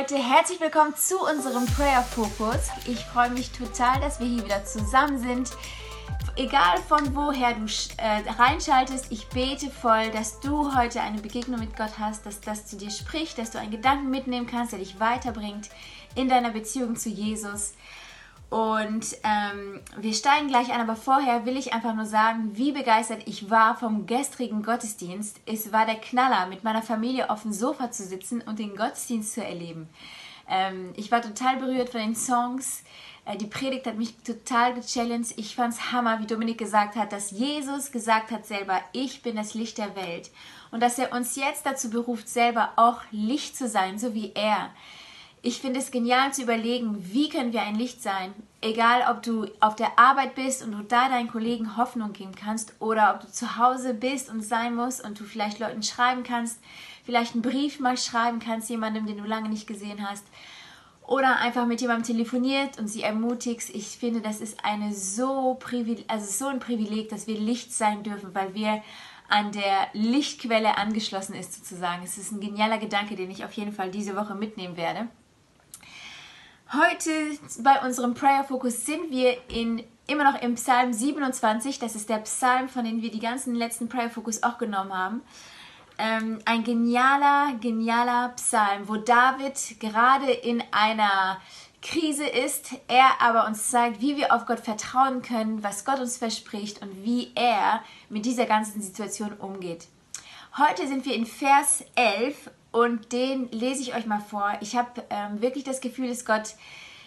Leute, herzlich willkommen zu unserem Prayer Focus. Ich freue mich total, dass wir hier wieder zusammen sind. Egal von woher du äh, reinschaltest, ich bete voll, dass du heute eine Begegnung mit Gott hast, dass das zu dir spricht, dass du einen Gedanken mitnehmen kannst, der dich weiterbringt in deiner Beziehung zu Jesus. Und ähm, wir steigen gleich an, aber vorher will ich einfach nur sagen, wie begeistert ich war vom gestrigen Gottesdienst. Es war der Knaller, mit meiner Familie auf dem Sofa zu sitzen und den Gottesdienst zu erleben. Ähm, ich war total berührt von den Songs. Äh, die Predigt hat mich total gechallenged. Ich fand es Hammer, wie Dominik gesagt hat, dass Jesus gesagt hat selber, ich bin das Licht der Welt. Und dass er uns jetzt dazu beruft, selber auch Licht zu sein, so wie er ich finde es genial zu überlegen, wie können wir ein Licht sein. Egal, ob du auf der Arbeit bist und du da deinen Kollegen Hoffnung geben kannst oder ob du zu Hause bist und sein musst und du vielleicht Leuten schreiben kannst, vielleicht einen Brief mal schreiben kannst, jemandem, den du lange nicht gesehen hast oder einfach mit jemandem telefoniert und sie ermutigst. Ich finde, das ist eine so, also so ein Privileg, dass wir Licht sein dürfen, weil wir an der Lichtquelle angeschlossen ist sozusagen. Es ist ein genialer Gedanke, den ich auf jeden Fall diese Woche mitnehmen werde. Heute bei unserem Prayer Focus sind wir in, immer noch im Psalm 27. Das ist der Psalm, von dem wir die ganzen letzten Prayer Focus auch genommen haben. Ähm, ein genialer, genialer Psalm, wo David gerade in einer Krise ist, er aber uns zeigt, wie wir auf Gott vertrauen können, was Gott uns verspricht und wie er mit dieser ganzen Situation umgeht. Heute sind wir in Vers 11 und den lese ich euch mal vor. Ich habe ähm, wirklich das Gefühl, dass Gott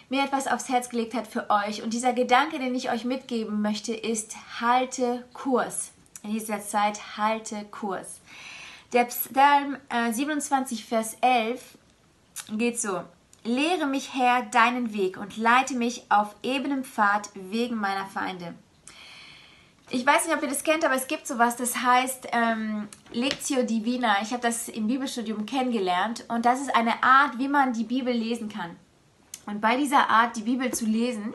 mir etwas aufs Herz gelegt hat für euch. Und dieser Gedanke, den ich euch mitgeben möchte, ist, halte Kurs. In dieser Zeit halte Kurs. Der Psalm äh, 27, Vers 11 geht so. Lehre mich, Herr, deinen Weg und leite mich auf ebenem Pfad wegen meiner Feinde ich weiß nicht, ob ihr das kennt, aber es gibt sowas, das heißt ähm, Lectio Divina. Ich habe das im Bibelstudium kennengelernt und das ist eine Art, wie man die Bibel lesen kann. Und bei dieser Art, die Bibel zu lesen,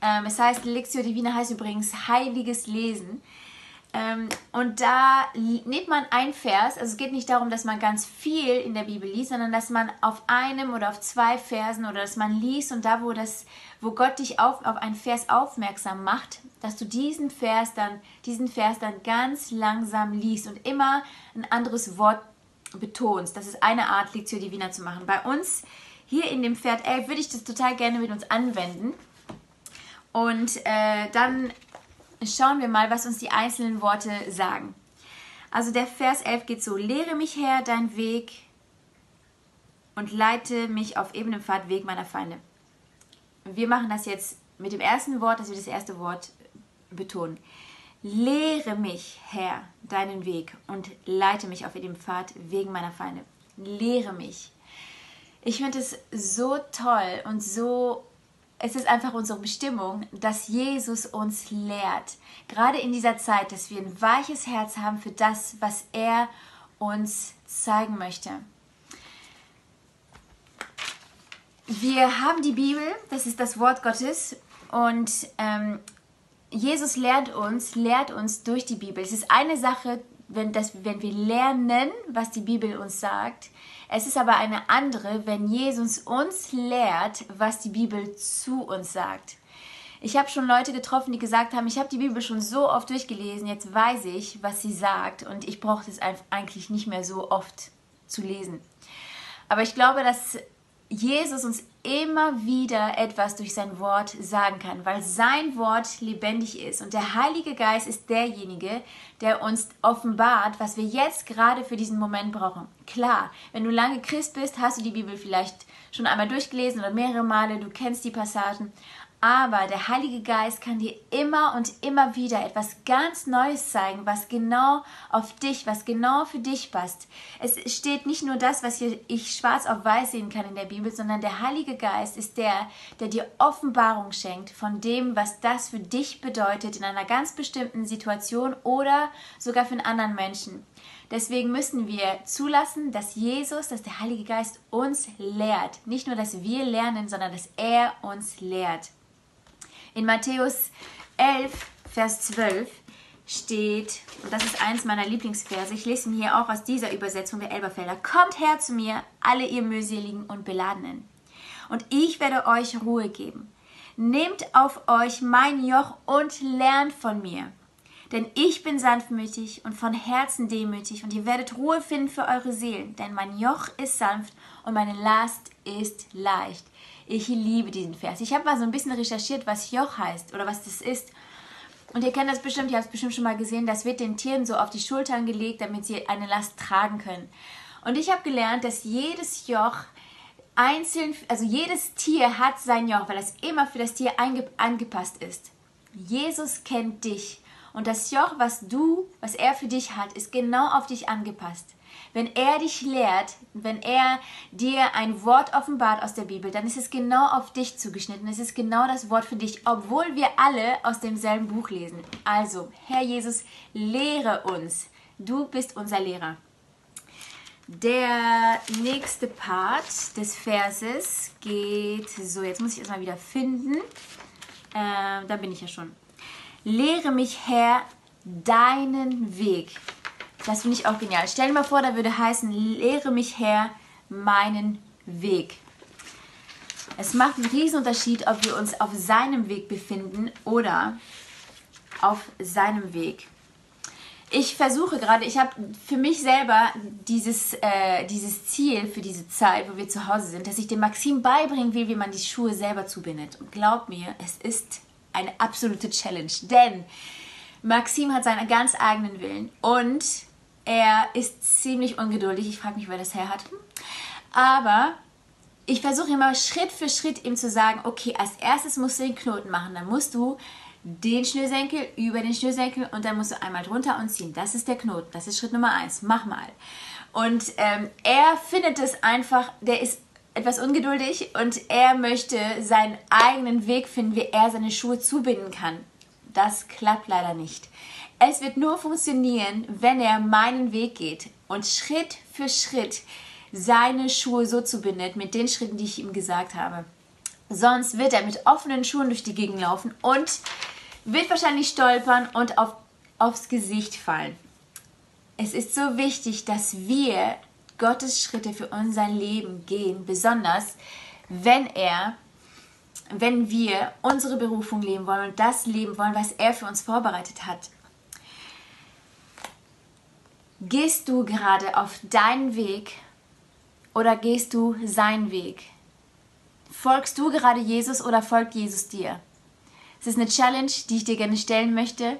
ähm, es heißt Lectio Divina heißt übrigens heiliges Lesen. Ähm, und da nimmt man ein Vers, also es geht nicht darum, dass man ganz viel in der Bibel liest, sondern dass man auf einem oder auf zwei Versen oder dass man liest und da, wo, das, wo Gott dich auf, auf einen Vers aufmerksam macht, dass du diesen Vers dann, diesen Vers dann ganz langsam liest und immer ein anderes Wort betonst. Das ist eine Art, Lectio Divina zu machen. Bei uns hier in dem Pferd 11 würde ich das total gerne mit uns anwenden. Und äh, dann schauen wir mal, was uns die einzelnen Worte sagen. Also der Vers 11 geht so, lehre mich her dein Weg und leite mich auf ebenem Pfad Weg meiner Feinde. Wir machen das jetzt mit dem ersten Wort, dass wir das erste Wort betonen. Lehre mich, Herr, deinen Weg und leite mich auf dem Pfad wegen meiner Feinde. Lehre mich. Ich finde es so toll und so es ist einfach unsere Bestimmung, dass Jesus uns lehrt, gerade in dieser Zeit, dass wir ein weiches Herz haben für das, was er uns zeigen möchte. Wir haben die Bibel, das ist das Wort Gottes und ähm, Jesus lehrt uns, lehrt uns durch die Bibel. Es ist eine Sache, wenn, das, wenn wir lernen, was die Bibel uns sagt, es ist aber eine andere, wenn Jesus uns lehrt, was die Bibel zu uns sagt. Ich habe schon Leute getroffen, die gesagt haben, ich habe die Bibel schon so oft durchgelesen, jetzt weiß ich, was sie sagt und ich brauche es eigentlich nicht mehr so oft zu lesen. Aber ich glaube, dass Jesus uns immer wieder etwas durch sein Wort sagen kann, weil sein Wort lebendig ist. Und der Heilige Geist ist derjenige, der uns offenbart, was wir jetzt gerade für diesen Moment brauchen. Klar, wenn du lange Christ bist, hast du die Bibel vielleicht schon einmal durchgelesen oder mehrere Male, du kennst die Passagen, aber der Heilige Geist kann dir immer und immer wieder etwas ganz Neues zeigen, was genau auf dich, was genau für dich passt. Es steht nicht nur das, was ich schwarz auf weiß sehen kann in der Bibel, sondern der Heilige Geist ist der, der dir Offenbarung schenkt von dem, was das für dich bedeutet in einer ganz bestimmten Situation oder sogar für einen anderen Menschen. Deswegen müssen wir zulassen, dass Jesus, dass der Heilige Geist uns lehrt. Nicht nur, dass wir lernen, sondern dass er uns lehrt. In Matthäus 11, Vers 12 steht, und das ist eins meiner Lieblingsverse, ich lese ihn hier auch aus dieser Übersetzung der Elberfelder, Kommt her zu mir, alle ihr mühseligen und beladenen, und ich werde euch Ruhe geben. Nehmt auf euch mein Joch und lernt von mir, denn ich bin sanftmütig und von Herzen demütig, und ihr werdet Ruhe finden für eure Seelen, denn mein Joch ist sanft und meine Last ist leicht. Ich liebe diesen Vers. Ich habe mal so ein bisschen recherchiert, was Joch heißt oder was das ist. Und ihr kennt das bestimmt, ihr habt es bestimmt schon mal gesehen, das wird den Tieren so auf die Schultern gelegt, damit sie eine Last tragen können. Und ich habe gelernt, dass jedes Joch einzeln, also jedes Tier hat sein Joch, weil das immer für das Tier angepasst ist. Jesus kennt dich. Und das Joch, was du, was er für dich hat, ist genau auf dich angepasst. Wenn er dich lehrt, wenn er dir ein Wort offenbart aus der Bibel, dann ist es genau auf dich zugeschnitten. Es ist genau das Wort für dich, obwohl wir alle aus demselben Buch lesen. Also, Herr Jesus, lehre uns. Du bist unser Lehrer. Der nächste Part des Verses geht so, jetzt muss ich erstmal wieder finden. Äh, da bin ich ja schon. Lehre mich, Herr, deinen Weg. Das finde ich auch genial. Stell dir mal vor, da würde heißen, lehre mich her meinen Weg. Es macht einen Riesenunterschied, ob wir uns auf seinem Weg befinden oder auf seinem Weg. Ich versuche gerade, ich habe für mich selber dieses, äh, dieses Ziel für diese Zeit, wo wir zu Hause sind, dass ich dem Maxim beibringen will, wie man die Schuhe selber zubindet. Und glaub mir, es ist eine absolute Challenge, denn Maxim hat seinen ganz eigenen Willen und er ist ziemlich ungeduldig. Ich frage mich, wer das her hat. Aber ich versuche immer Schritt für Schritt ihm zu sagen, okay, als erstes musst du den Knoten machen. Dann musst du den Schnürsenkel über den Schnürsenkel und dann musst du einmal drunter und ziehen. Das ist der Knoten. Das ist Schritt Nummer eins. Mach mal. Und ähm, er findet es einfach, der ist etwas ungeduldig und er möchte seinen eigenen Weg finden, wie er seine Schuhe zubinden kann. Das klappt leider nicht. Es wird nur funktionieren, wenn er meinen Weg geht und Schritt für Schritt seine Schuhe so zubindet mit den Schritten, die ich ihm gesagt habe. Sonst wird er mit offenen Schuhen durch die Gegend laufen und wird wahrscheinlich stolpern und auf, aufs Gesicht fallen. Es ist so wichtig, dass wir Gottes Schritte für unser Leben gehen, besonders wenn er, wenn wir unsere Berufung leben wollen und das leben wollen, was er für uns vorbereitet hat. Gehst du gerade auf deinen Weg oder gehst du seinen Weg? Folgst du gerade Jesus oder folgt Jesus dir? Es ist eine Challenge, die ich dir gerne stellen möchte.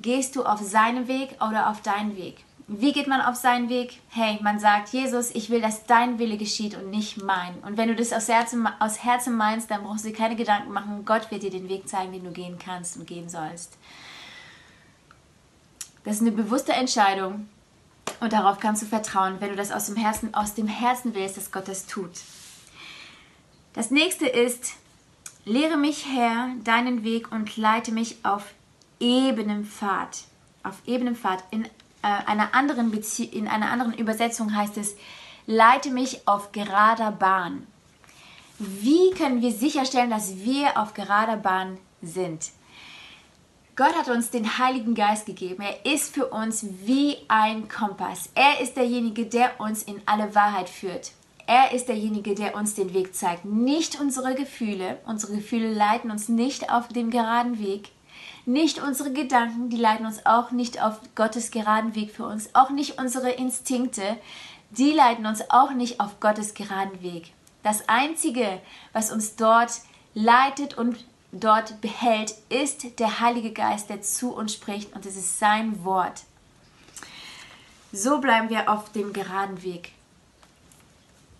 Gehst du auf seinen Weg oder auf deinen Weg? Wie geht man auf seinen Weg? Hey, man sagt, Jesus, ich will, dass dein Wille geschieht und nicht mein. Und wenn du das aus Herzen, aus Herzen meinst, dann brauchst du dir keine Gedanken machen. Gott wird dir den Weg zeigen, den du gehen kannst und gehen sollst. Das ist eine bewusste Entscheidung, und darauf kannst du vertrauen, wenn du das aus dem Herzen, aus dem Herzen willst, dass Gott das tut. Das nächste ist, lehre mich, Herr, deinen Weg und leite mich auf ebenem Pfad. Auf ebenem Pfad. In, einer, anderen Bezie in einer anderen Übersetzung heißt es, leite mich auf gerader Bahn. Wie können wir sicherstellen, dass wir auf gerader Bahn sind? Gott hat uns den Heiligen Geist gegeben. Er ist für uns wie ein Kompass. Er ist derjenige, der uns in alle Wahrheit führt. Er ist derjenige, der uns den Weg zeigt. Nicht unsere Gefühle. Unsere Gefühle leiten uns nicht auf dem geraden Weg. Nicht unsere Gedanken, die leiten uns auch nicht auf Gottes geraden Weg für uns. Auch nicht unsere Instinkte, die leiten uns auch nicht auf Gottes geraden Weg. Das Einzige, was uns dort leitet und dort behält, ist der Heilige Geist, der zu uns spricht und es ist sein Wort. So bleiben wir auf dem geraden Weg.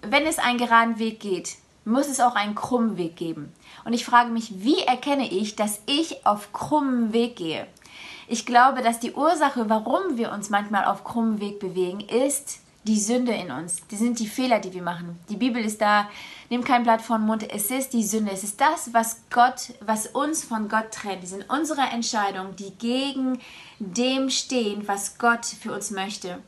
Wenn es einen geraden Weg geht, muss es auch einen krummen Weg geben. Und ich frage mich, wie erkenne ich, dass ich auf krummen Weg gehe? Ich glaube, dass die Ursache, warum wir uns manchmal auf krummen Weg bewegen, ist, die Sünde in uns. Die sind die Fehler, die wir machen. Die Bibel ist da, nimm kein Blatt vor den Mund. Es ist die Sünde. Es ist das, was Gott, was uns von Gott trennt. Es sind unsere Entscheidungen, die gegen dem stehen, was Gott für uns möchte.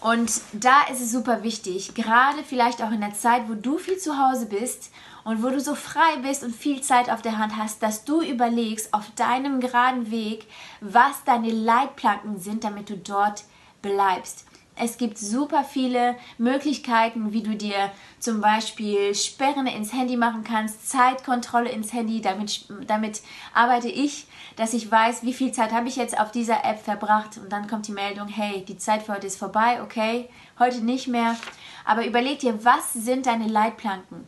Und da ist es super wichtig, gerade vielleicht auch in der Zeit, wo du viel zu Hause bist und wo du so frei bist und viel Zeit auf der Hand hast, dass du überlegst auf deinem geraden Weg, was deine Leitplanken sind, damit du dort bleibst. Es gibt super viele Möglichkeiten, wie du dir zum Beispiel Sperren ins Handy machen kannst, Zeitkontrolle ins Handy. Damit, damit arbeite ich, dass ich weiß, wie viel Zeit habe ich jetzt auf dieser App verbracht. Und dann kommt die Meldung, hey, die Zeit für heute ist vorbei, okay, heute nicht mehr. Aber überleg dir, was sind deine Leitplanken?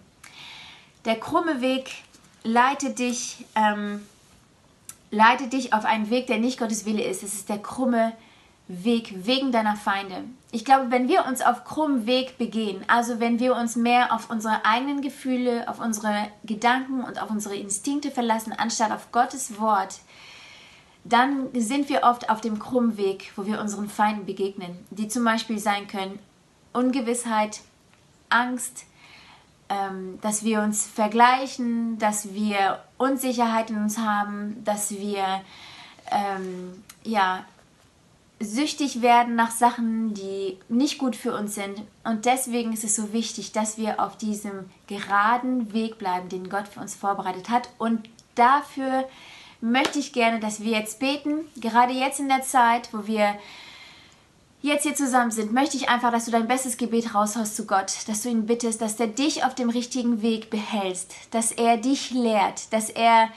Der krumme Weg leitet dich, ähm, leitet dich auf einen Weg, der nicht Gottes Wille ist. Es ist der krumme Weg Weg wegen deiner Feinde. Ich glaube, wenn wir uns auf krummen Weg begehen, also wenn wir uns mehr auf unsere eigenen Gefühle, auf unsere Gedanken und auf unsere Instinkte verlassen, anstatt auf Gottes Wort, dann sind wir oft auf dem krummen Weg, wo wir unseren Feinden begegnen, die zum Beispiel sein können Ungewissheit, Angst, ähm, dass wir uns vergleichen, dass wir Unsicherheit in uns haben, dass wir ähm, ja süchtig werden nach Sachen, die nicht gut für uns sind. Und deswegen ist es so wichtig, dass wir auf diesem geraden Weg bleiben, den Gott für uns vorbereitet hat. Und dafür möchte ich gerne, dass wir jetzt beten. Gerade jetzt in der Zeit, wo wir jetzt hier zusammen sind, möchte ich einfach, dass du dein bestes Gebet raushaust zu Gott, dass du ihn bittest, dass er dich auf dem richtigen Weg behältst, dass er dich lehrt, dass er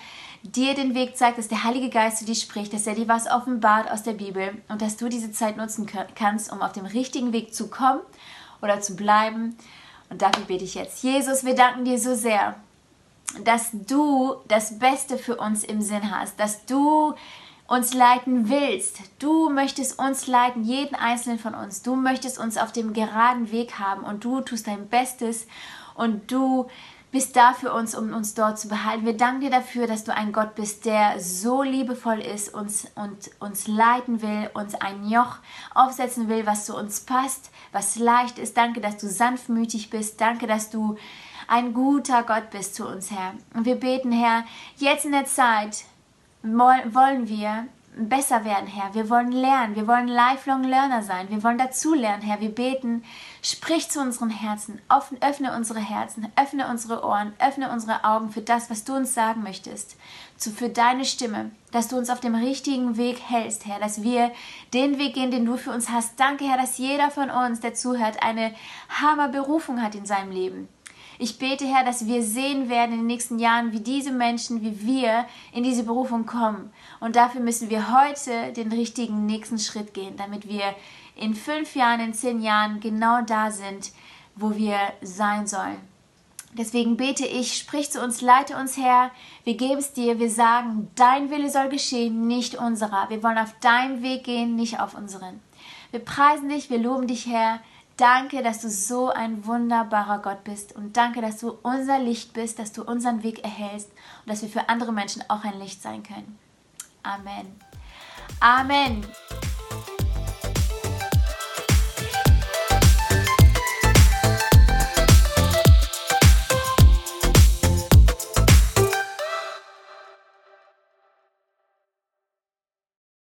dir den Weg zeigt, dass der Heilige Geist zu dir spricht, dass er dir was offenbart aus der Bibel und dass du diese Zeit nutzen kannst, um auf dem richtigen Weg zu kommen oder zu bleiben. Und dafür bete ich jetzt. Jesus, wir danken dir so sehr, dass du das Beste für uns im Sinn hast, dass du uns leiten willst. Du möchtest uns leiten, jeden einzelnen von uns. Du möchtest uns auf dem geraden Weg haben und du tust dein Bestes und du bist da für uns, um uns dort zu behalten. Wir danken dir dafür, dass du ein Gott bist, der so liebevoll ist uns, und uns leiten will, uns ein Joch aufsetzen will, was zu uns passt, was leicht ist. Danke, dass du sanftmütig bist. Danke, dass du ein guter Gott bist zu uns, Herr. Und wir beten, Herr, jetzt in der Zeit wollen wir besser werden, Herr. Wir wollen lernen. Wir wollen lifelong Learner sein. Wir wollen dazulernen, Herr. Wir beten. Sprich zu unseren Herzen. öffne unsere Herzen. Öffne unsere Ohren. Öffne unsere Augen für das, was du uns sagen möchtest. Zu, für deine Stimme. Dass du uns auf dem richtigen Weg hältst, Herr. Dass wir den Weg gehen, den du für uns hast. Danke, Herr, dass jeder von uns, der zuhört, eine Hammerberufung hat in seinem Leben. Ich bete, Herr, dass wir sehen werden in den nächsten Jahren, wie diese Menschen, wie wir in diese Berufung kommen. Und dafür müssen wir heute den richtigen nächsten Schritt gehen, damit wir in fünf Jahren, in zehn Jahren genau da sind, wo wir sein sollen. Deswegen bete ich, sprich zu uns, leite uns Herr. Wir geben es dir, wir sagen, dein Wille soll geschehen, nicht unserer. Wir wollen auf deinem Weg gehen, nicht auf unseren. Wir preisen dich, wir loben dich, Herr. Danke, dass du so ein wunderbarer Gott bist und danke, dass du unser Licht bist, dass du unseren Weg erhältst und dass wir für andere Menschen auch ein Licht sein können. Amen. Amen.